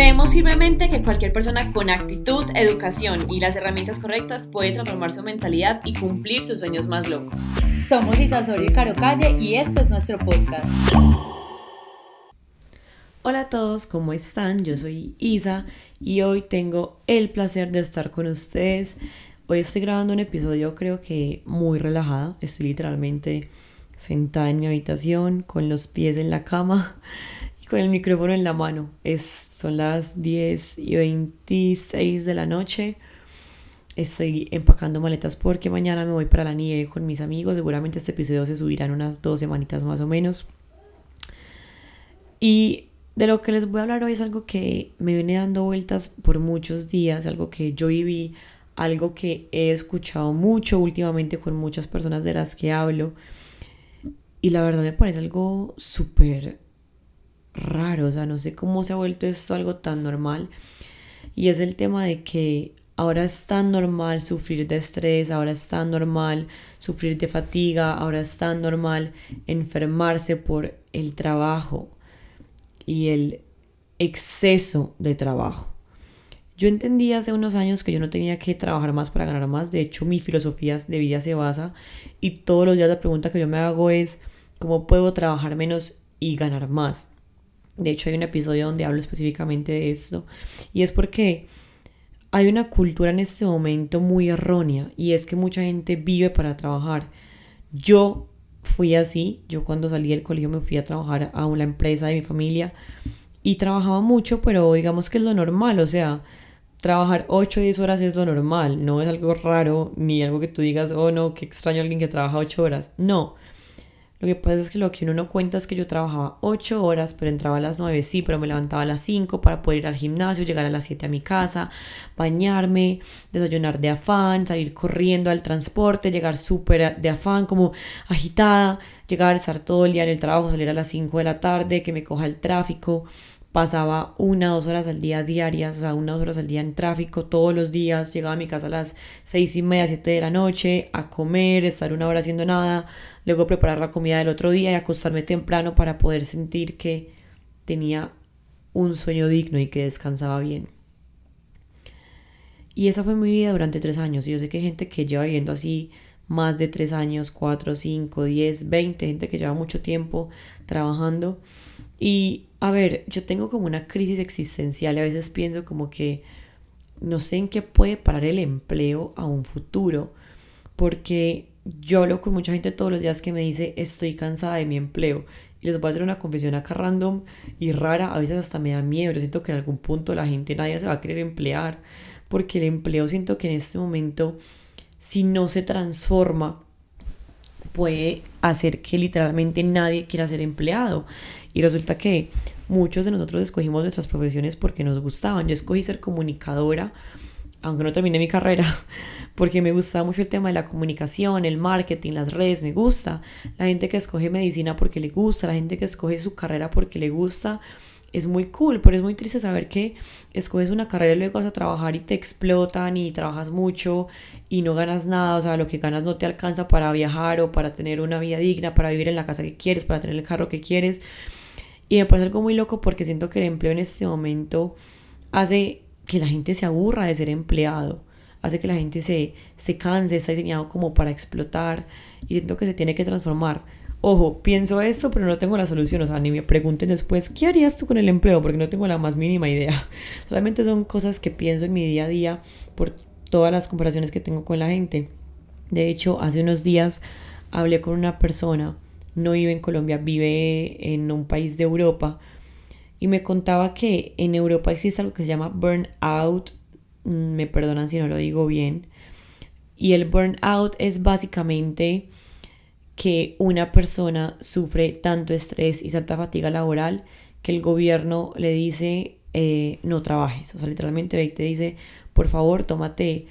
Creemos firmemente que cualquier persona con actitud, educación y las herramientas correctas puede transformar su mentalidad y cumplir sus sueños más locos. Somos Isa Soria y Caro Calle y este es nuestro podcast. Hola a todos, ¿cómo están? Yo soy Isa y hoy tengo el placer de estar con ustedes. Hoy estoy grabando un episodio creo que muy relajada. Estoy literalmente sentada en mi habitación con los pies en la cama con el micrófono en la mano. Es, son las 10 y 26 de la noche. Estoy empacando maletas porque mañana me voy para la nieve con mis amigos. Seguramente este episodio se subirá en unas dos semanitas más o menos. Y de lo que les voy a hablar hoy es algo que me viene dando vueltas por muchos días, algo que yo viví, algo que he escuchado mucho últimamente con muchas personas de las que hablo. Y la verdad me parece algo súper raro, o sea, no sé cómo se ha vuelto esto algo tan normal. Y es el tema de que ahora es tan normal sufrir de estrés, ahora es tan normal sufrir de fatiga, ahora es tan normal enfermarse por el trabajo y el exceso de trabajo. Yo entendí hace unos años que yo no tenía que trabajar más para ganar más. De hecho, mi filosofía de vida se basa y todos los días la pregunta que yo me hago es cómo puedo trabajar menos y ganar más. De hecho, hay un episodio donde hablo específicamente de esto. Y es porque hay una cultura en este momento muy errónea. Y es que mucha gente vive para trabajar. Yo fui así. Yo cuando salí del colegio me fui a trabajar a una empresa de mi familia. Y trabajaba mucho, pero digamos que es lo normal. O sea, trabajar 8 o 10 horas es lo normal. No es algo raro ni algo que tú digas, oh no, qué extraño alguien que trabaja 8 horas. No. Lo que pasa es que lo que uno no cuenta es que yo trabajaba 8 horas, pero entraba a las 9, sí, pero me levantaba a las 5 para poder ir al gimnasio, llegar a las 7 a mi casa, bañarme, desayunar de afán, salir corriendo al transporte, llegar súper de afán, como agitada, llegar, estar todo el día en el trabajo, salir a las 5 de la tarde, que me coja el tráfico, pasaba una o dos horas al día diarias, o sea, una dos horas al día en tráfico todos los días, llegaba a mi casa a las seis y media, siete de la noche, a comer, estar una hora haciendo nada, luego preparar la comida del otro día y acostarme temprano para poder sentir que tenía un sueño digno y que descansaba bien. Y esa fue mi vida durante tres años. Y yo sé que hay gente que lleva viviendo así más de tres años, cuatro, cinco, diez, veinte, gente que lleva mucho tiempo trabajando. Y a ver, yo tengo como una crisis existencial y a veces pienso como que no sé en qué puede parar el empleo a un futuro, porque yo hablo con mucha gente todos los días que me dice estoy cansada de mi empleo. Y les voy a hacer una confesión acá random y rara, a veces hasta me da miedo. Yo siento que en algún punto la gente, nadie se va a querer emplear, porque el empleo siento que en este momento, si no se transforma, puede hacer que literalmente nadie quiera ser empleado. Y resulta que muchos de nosotros escogimos nuestras profesiones porque nos gustaban. Yo escogí ser comunicadora, aunque no terminé mi carrera, porque me gustaba mucho el tema de la comunicación, el marketing, las redes, me gusta. La gente que escoge medicina porque le gusta, la gente que escoge su carrera porque le gusta es muy cool, pero es muy triste saber que escoges una carrera y luego vas a trabajar y te explotan y trabajas mucho y no ganas nada, o sea, lo que ganas no te alcanza para viajar o para tener una vida digna, para vivir en la casa que quieres, para tener el carro que quieres. Y me parece algo muy loco porque siento que el empleo en este momento hace que la gente se aburra de ser empleado, hace que la gente se, se canse, está diseñado como para explotar y siento que se tiene que transformar Ojo, pienso esto, pero no tengo la solución. O sea, ni me pregunten después, ¿qué harías tú con el empleo? Porque no tengo la más mínima idea. Solamente son cosas que pienso en mi día a día por todas las comparaciones que tengo con la gente. De hecho, hace unos días hablé con una persona, no vive en Colombia, vive en un país de Europa, y me contaba que en Europa existe algo que se llama burnout. Mm, me perdonan si no lo digo bien. Y el burnout es básicamente que una persona sufre tanto estrés y tanta fatiga laboral que el gobierno le dice eh, no trabajes. O sea, literalmente te dice, por favor, tómate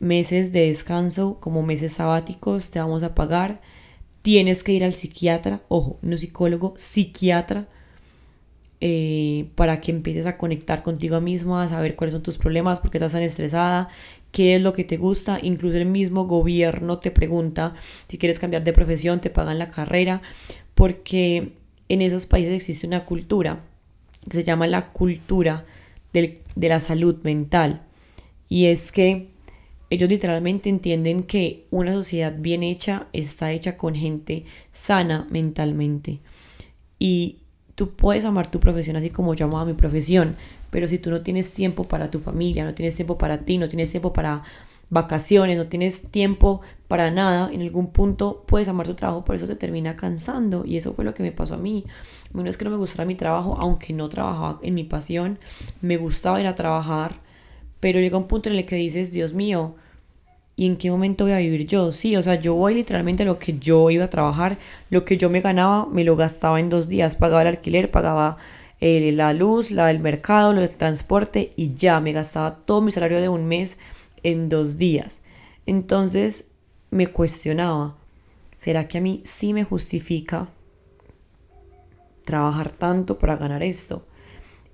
meses de descanso como meses sabáticos, te vamos a pagar. Tienes que ir al psiquiatra, ojo, no psicólogo, psiquiatra, eh, para que empieces a conectar contigo misma, a saber cuáles son tus problemas, por qué estás tan estresada, qué es lo que te gusta. Incluso el mismo gobierno te pregunta si quieres cambiar de profesión, te pagan la carrera, porque en esos países existe una cultura que se llama la cultura de la salud mental. Y es que ellos literalmente entienden que una sociedad bien hecha está hecha con gente sana mentalmente. Y tú puedes amar tu profesión así como yo amaba mi profesión, pero si tú no tienes tiempo para tu familia, no tienes tiempo para ti, no tienes tiempo para vacaciones, no tienes tiempo para nada, en algún punto puedes amar tu trabajo, por eso te termina cansando y eso fue lo que me pasó a mí. No es que no me gustara mi trabajo, aunque no trabajaba en mi pasión, me gustaba ir a trabajar, pero llega un punto en el que dices, Dios mío, ¿y en qué momento voy a vivir yo? Sí, o sea, yo voy literalmente lo que yo iba a trabajar, lo que yo me ganaba, me lo gastaba en dos días, pagaba el alquiler, pagaba eh, la luz, la del mercado, lo del transporte y ya, me gastaba todo mi salario de un mes en dos días. Entonces me cuestionaba, ¿será que a mí sí me justifica trabajar tanto para ganar esto?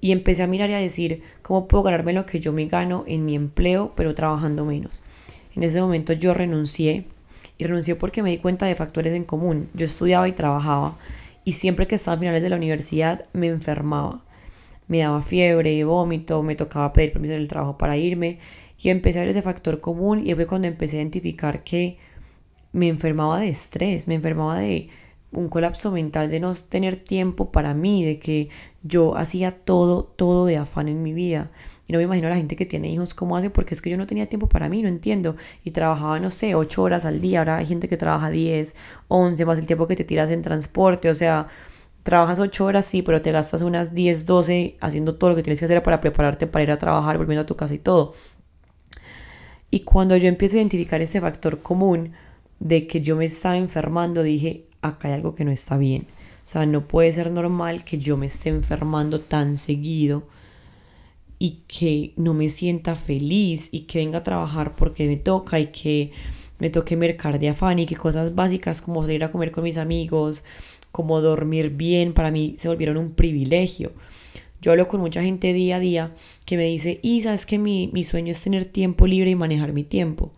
Y empecé a mirar y a decir, ¿cómo puedo ganarme lo que yo me gano en mi empleo, pero trabajando menos? En ese momento yo renuncié y renuncié porque me di cuenta de factores en común. Yo estudiaba y trabajaba y siempre que estaba a finales de la universidad me enfermaba. Me daba fiebre, vómito, me tocaba pedir permiso del trabajo para irme y empecé a ver ese factor común y fue cuando empecé a identificar que me enfermaba de estrés, me enfermaba de un colapso mental, de no tener tiempo para mí, de que yo hacía todo, todo de afán en mi vida. Y no me imagino a la gente que tiene hijos cómo hace, porque es que yo no tenía tiempo para mí, no entiendo. Y trabajaba, no sé, ocho horas al día. Ahora hay gente que trabaja 10, 11, más el tiempo que te tiras en transporte. O sea, trabajas ocho horas, sí, pero te gastas unas 10, 12 haciendo todo lo que tienes que hacer para prepararte para ir a trabajar, volviendo a tu casa y todo. Y cuando yo empiezo a identificar ese factor común de que yo me estaba enfermando, dije, acá hay algo que no está bien. O sea, no puede ser normal que yo me esté enfermando tan seguido y que no me sienta feliz y que venga a trabajar porque me toca y que me toque mercar de afán y que cosas básicas como salir a comer con mis amigos, como dormir bien, para mí se volvieron un privilegio. Yo hablo con mucha gente día a día que me dice, y sabes que mi, mi sueño es tener tiempo libre y manejar mi tiempo.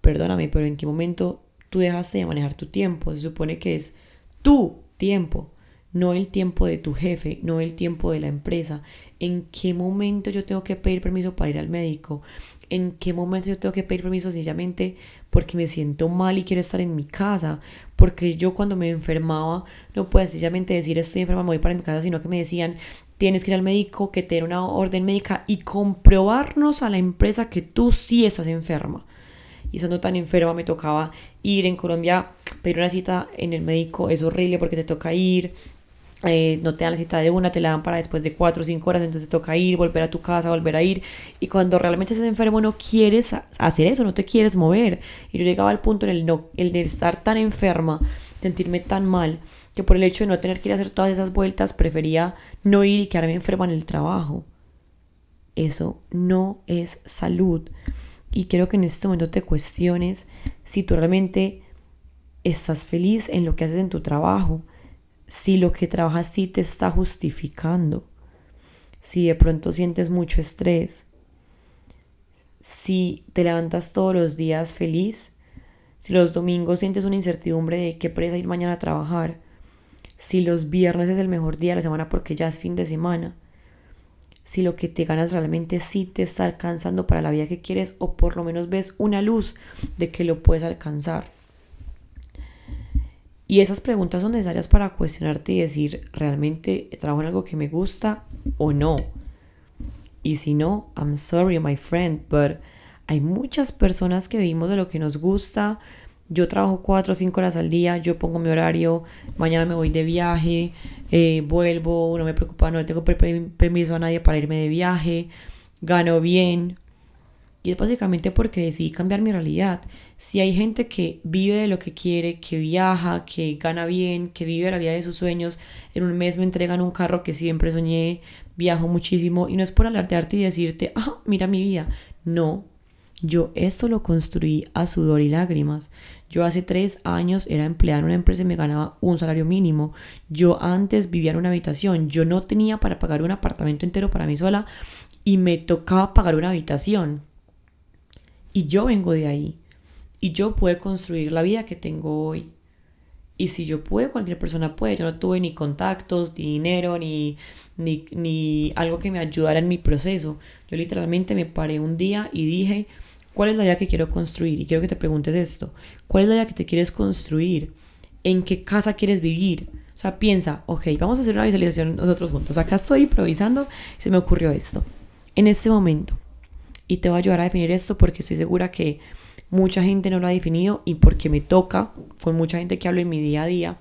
Perdóname, pero ¿en qué momento tú dejaste de manejar tu tiempo? Se supone que es tu tiempo, no el tiempo de tu jefe, no el tiempo de la empresa. ¿En qué momento yo tengo que pedir permiso para ir al médico? ¿En qué momento yo tengo que pedir permiso sencillamente porque me siento mal y quiero estar en mi casa? Porque yo cuando me enfermaba no puedo sencillamente decir estoy enferma, me voy para mi casa, sino que me decían tienes que ir al médico, que te una orden médica y comprobarnos a la empresa que tú sí estás enferma. Y estando tan enferma me tocaba ir en Colombia, pedir una cita en el médico, es horrible porque te toca ir, eh, no te dan la cita de una, te la dan para después de cuatro o cinco horas, entonces toca ir, volver a tu casa, volver a ir. Y cuando realmente estás enfermo no quieres hacer eso, no te quieres mover. Y yo llegaba al punto en el, no, el de estar tan enferma, sentirme tan mal, que por el hecho de no tener que ir a hacer todas esas vueltas, prefería no ir y quedarme enferma en el trabajo. Eso no es salud. Y quiero que en este momento te cuestiones si tú realmente estás feliz en lo que haces en tu trabajo, si lo que trabajas sí te está justificando, si de pronto sientes mucho estrés, si te levantas todos los días feliz, si los domingos sientes una incertidumbre de qué presa ir mañana a trabajar, si los viernes es el mejor día de la semana porque ya es fin de semana, si lo que te ganas realmente sí te está alcanzando para la vida que quieres o por lo menos ves una luz de que lo puedes alcanzar. Y esas preguntas son necesarias para cuestionarte y decir, ¿realmente trabajo en algo que me gusta o no? Y si no, I'm sorry, my friend, but hay muchas personas que vivimos de lo que nos gusta, yo trabajo cuatro o cinco horas al día, yo pongo mi horario, mañana me voy de viaje, eh, vuelvo, no me preocupa, no tengo permiso a nadie para irme de viaje, gano bien. Y es básicamente porque decidí cambiar mi realidad. Si hay gente que vive de lo que quiere, que viaja, que gana bien, que vive la vida de sus sueños, en un mes me entregan un carro que siempre soñé, viajo muchísimo y no es por alardearte y decirte, ah, mira mi vida. No, yo esto lo construí a sudor y lágrimas. Yo hace tres años era empleada en una empresa y me ganaba un salario mínimo. Yo antes vivía en una habitación. Yo no tenía para pagar un apartamento entero para mí sola y me tocaba pagar una habitación. Y yo vengo de ahí. Y yo puedo construir la vida que tengo hoy. Y si yo puedo, cualquier persona puede. Yo no tuve ni contactos, ni dinero, ni, ni, ni algo que me ayudara en mi proceso. Yo literalmente me paré un día y dije, ¿cuál es la idea que quiero construir? Y quiero que te preguntes esto. ¿Cuál es la idea que te quieres construir? ¿En qué casa quieres vivir? O sea, piensa, ok, vamos a hacer una visualización nosotros juntos. Acá estoy improvisando y se me ocurrió esto. En este momento. Y te voy a ayudar a definir esto porque estoy segura que mucha gente no lo ha definido y porque me toca con mucha gente que hablo en mi día a día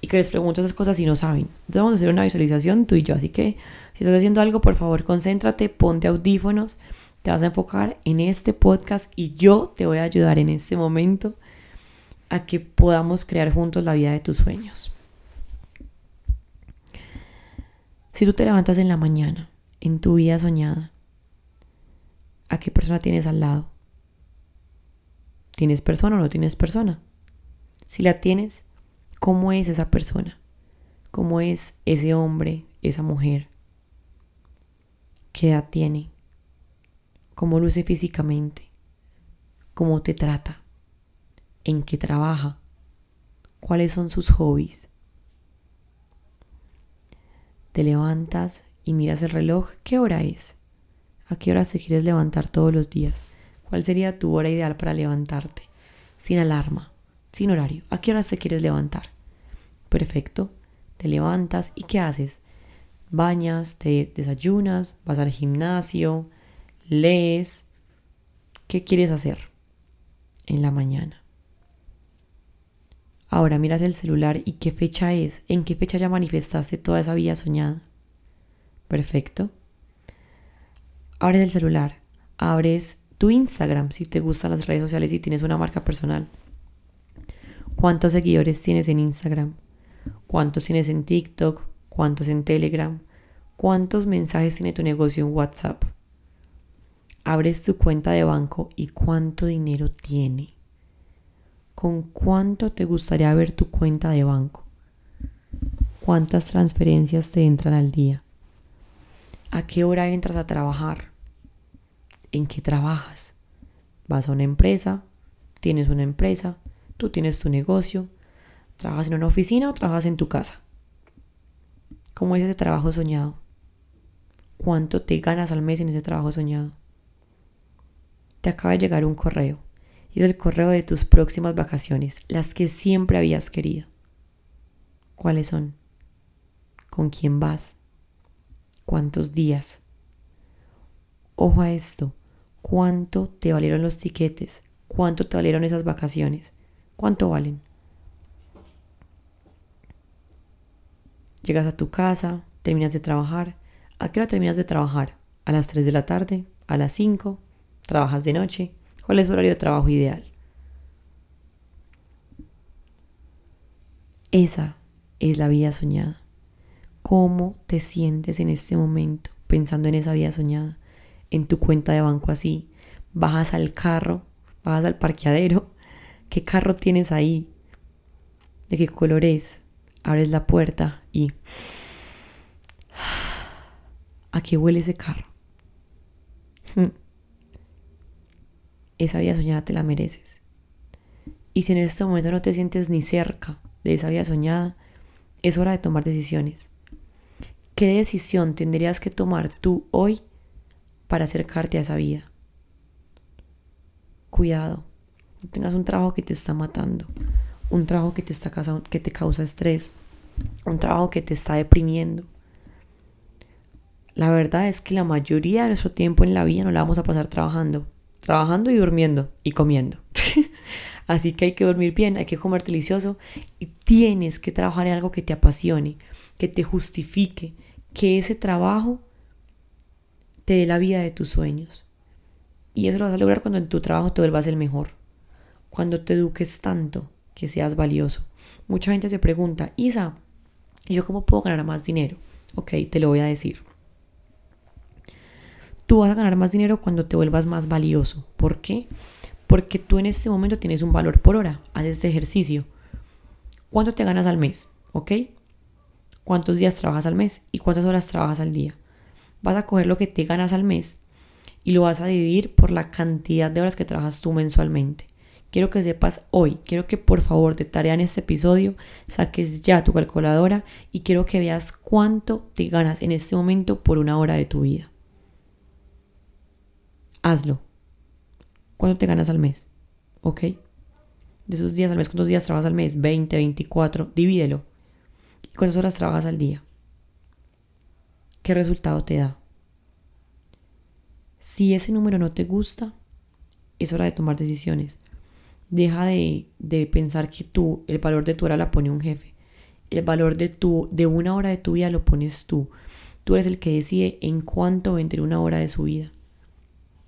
y que les pregunto esas cosas y no saben. Entonces vamos a hacer una visualización tú y yo. Así que si estás haciendo algo, por favor, concéntrate, ponte audífonos, te vas a enfocar en este podcast y yo te voy a ayudar en este momento a que podamos crear juntos la vida de tus sueños. Si tú te levantas en la mañana, en tu vida soñada, ¿a qué persona tienes al lado? ¿Tienes persona o no tienes persona? Si la tienes, ¿cómo es esa persona? ¿Cómo es ese hombre, esa mujer? ¿Qué edad tiene? ¿Cómo luce físicamente? ¿Cómo te trata? ¿En qué trabaja? ¿Cuáles son sus hobbies? Te levantas y miras el reloj. ¿Qué hora es? ¿A qué hora te quieres levantar todos los días? ¿Cuál sería tu hora ideal para levantarte? Sin alarma, sin horario. ¿A qué hora te quieres levantar? Perfecto. Te levantas y ¿qué haces? Bañas, te desayunas, vas al gimnasio, lees. ¿Qué quieres hacer en la mañana? Ahora miras el celular y qué fecha es, en qué fecha ya manifestaste toda esa vida soñada. Perfecto. Abres el celular, abres tu Instagram, si te gustan las redes sociales y tienes una marca personal. ¿Cuántos seguidores tienes en Instagram? ¿Cuántos tienes en TikTok? ¿Cuántos en Telegram? ¿Cuántos mensajes tiene tu negocio en WhatsApp? Abres tu cuenta de banco y cuánto dinero tiene. ¿Con cuánto te gustaría ver tu cuenta de banco? ¿Cuántas transferencias te entran al día? ¿A qué hora entras a trabajar? En qué trabajas. Vas a una empresa, tienes una empresa, tú tienes tu negocio, trabajas en una oficina o trabajas en tu casa. ¿Cómo es ese trabajo soñado? ¿Cuánto te ganas al mes en ese trabajo soñado? Te acaba de llegar un correo y es el correo de tus próximas vacaciones, las que siempre habías querido. ¿Cuáles son? ¿Con quién vas? ¿Cuántos días? Ojo a esto, cuánto te valieron los tiquetes, cuánto te valieron esas vacaciones, cuánto valen. Llegas a tu casa, terminas de trabajar. ¿A qué hora terminas de trabajar? ¿A las 3 de la tarde? ¿A las 5? ¿Trabajas de noche? ¿Cuál es tu horario de trabajo ideal? Esa es la vida soñada. ¿Cómo te sientes en este momento pensando en esa vida soñada? En tu cuenta de banco así. Bajas al carro, bajas al parqueadero. ¿Qué carro tienes ahí? ¿De qué color es? Abres la puerta y... ¿A qué huele ese carro? Esa vida soñada te la mereces. Y si en este momento no te sientes ni cerca de esa vida soñada, es hora de tomar decisiones. ¿Qué decisión tendrías que tomar tú hoy para acercarte a esa vida. Cuidado, no tengas un trabajo que te está matando, un trabajo que te, está que te causa estrés, un trabajo que te está deprimiendo. La verdad es que la mayoría de nuestro tiempo en la vida no la vamos a pasar trabajando, trabajando y durmiendo y comiendo. Así que hay que dormir bien, hay que comer delicioso y tienes que trabajar en algo que te apasione, que te justifique, que ese trabajo te dé la vida de tus sueños. Y eso lo vas a lograr cuando en tu trabajo te vuelvas el mejor. Cuando te eduques tanto que seas valioso. Mucha gente se pregunta, Isa, ¿yo cómo puedo ganar más dinero? Ok, te lo voy a decir. Tú vas a ganar más dinero cuando te vuelvas más valioso. ¿Por qué? Porque tú en este momento tienes un valor por hora. Haces este ejercicio. ¿Cuánto te ganas al mes? ¿Ok? ¿Cuántos días trabajas al mes? ¿Y cuántas horas trabajas al día? Vas a coger lo que te ganas al mes y lo vas a dividir por la cantidad de horas que trabajas tú mensualmente. quiero que sepas hoy, quiero que por favor de tarea en este episodio saques ya tu calculadora y quiero que veas cuánto te ganas en este momento por una hora de tu vida. Hazlo. ¿Cuánto te ganas al mes? ¿Ok? De esos días al mes, ¿cuántos días trabajas al mes? 20, 24, divídelo. ¿Cuántas horas trabajas al día? ¿Qué resultado te da? Si ese número no te gusta, es hora de tomar decisiones. Deja de, de, pensar que tú, el valor de tu hora la pone un jefe. El valor de, tu, de una hora de tu vida lo pones tú. Tú eres el que decide en cuánto vender una hora de su vida.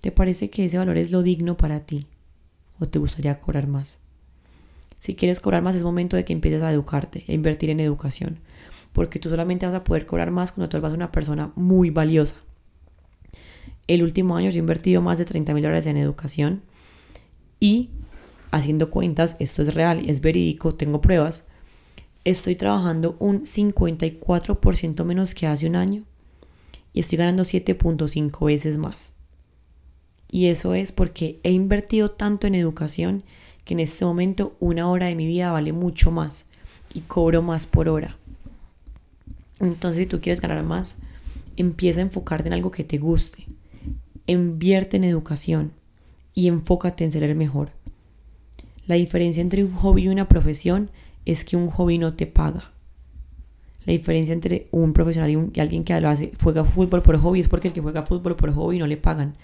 ¿Te parece que ese valor es lo digno para ti? ¿O te gustaría cobrar más? Si quieres cobrar más es momento de que empieces a educarte, a invertir en educación. Porque tú solamente vas a poder cobrar más cuando tú eres una persona muy valiosa. El último año yo he invertido más de 30 mil dólares en educación y haciendo cuentas, esto es real, es verídico, tengo pruebas, estoy trabajando un 54% menos que hace un año y estoy ganando 7.5 veces más. Y eso es porque he invertido tanto en educación que en este momento una hora de mi vida vale mucho más y cobro más por hora. Entonces si tú quieres ganar más, empieza a enfocarte en algo que te guste. Invierte en educación y enfócate en ser el mejor. La diferencia entre un hobby y una profesión es que un hobby no te paga. La diferencia entre un profesional y, alguien que lo hace, juega fútbol por hobby es porque el que juega fútbol por hobby no le pagan.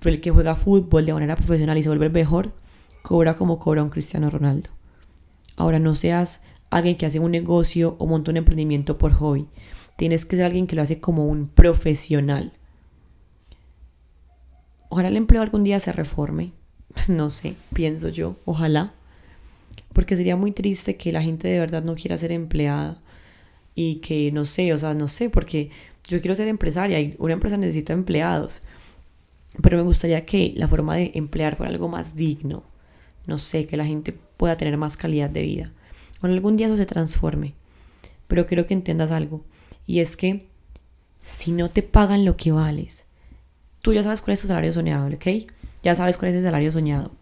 Pero el que juega fútbol de manera profesional y se vuelve mejor, cobra como cobra un Cristiano Ronaldo. Ahora no seas alguien que hace un negocio o monta un emprendimiento por hobby. Tienes que ser alguien que lo hace como un profesional. Ojalá el empleo algún día se reforme. No sé, pienso yo. Ojalá. Porque sería muy triste que la gente de verdad no quiera ser empleada. Y que no sé, o sea, no sé, porque yo quiero ser empresaria y una empresa necesita empleados. Pero me gustaría que la forma de emplear fuera algo más digno no sé, que la gente pueda tener más calidad de vida. O algún día eso se transforme. Pero quiero que entiendas algo. Y es que si no te pagan lo que vales, tú ya sabes cuál es tu salario soñado, ¿ok? Ya sabes cuál es el salario soñado.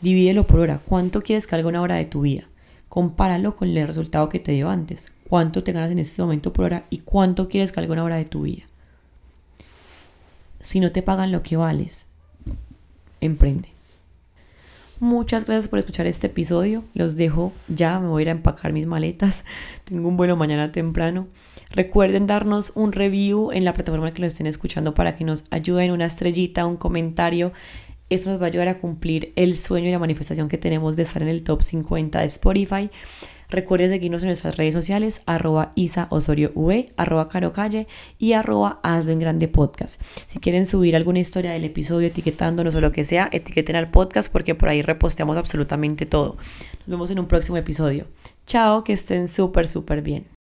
Divídelo por hora. ¿Cuánto quieres que haga una hora de tu vida? Compáralo con el resultado que te dio antes. ¿Cuánto te ganas en este momento por hora y cuánto quieres que haga una hora de tu vida? Si no te pagan lo que vales, emprende. Muchas gracias por escuchar este episodio. Los dejo ya, me voy a ir a empacar mis maletas. Tengo un vuelo mañana temprano. Recuerden darnos un review en la plataforma que lo estén escuchando para que nos ayuden una estrellita, un comentario. Eso nos va a ayudar a cumplir el sueño y la manifestación que tenemos de estar en el top 50 de Spotify. Recuerden seguirnos en nuestras redes sociales, arroba Isa Osorio arroba Caro Calle y arroba Hazlo en Grande Podcast. Si quieren subir alguna historia del episodio etiquetándonos o lo que sea, etiqueten al podcast porque por ahí reposteamos absolutamente todo. Nos vemos en un próximo episodio. Chao, que estén súper, súper bien.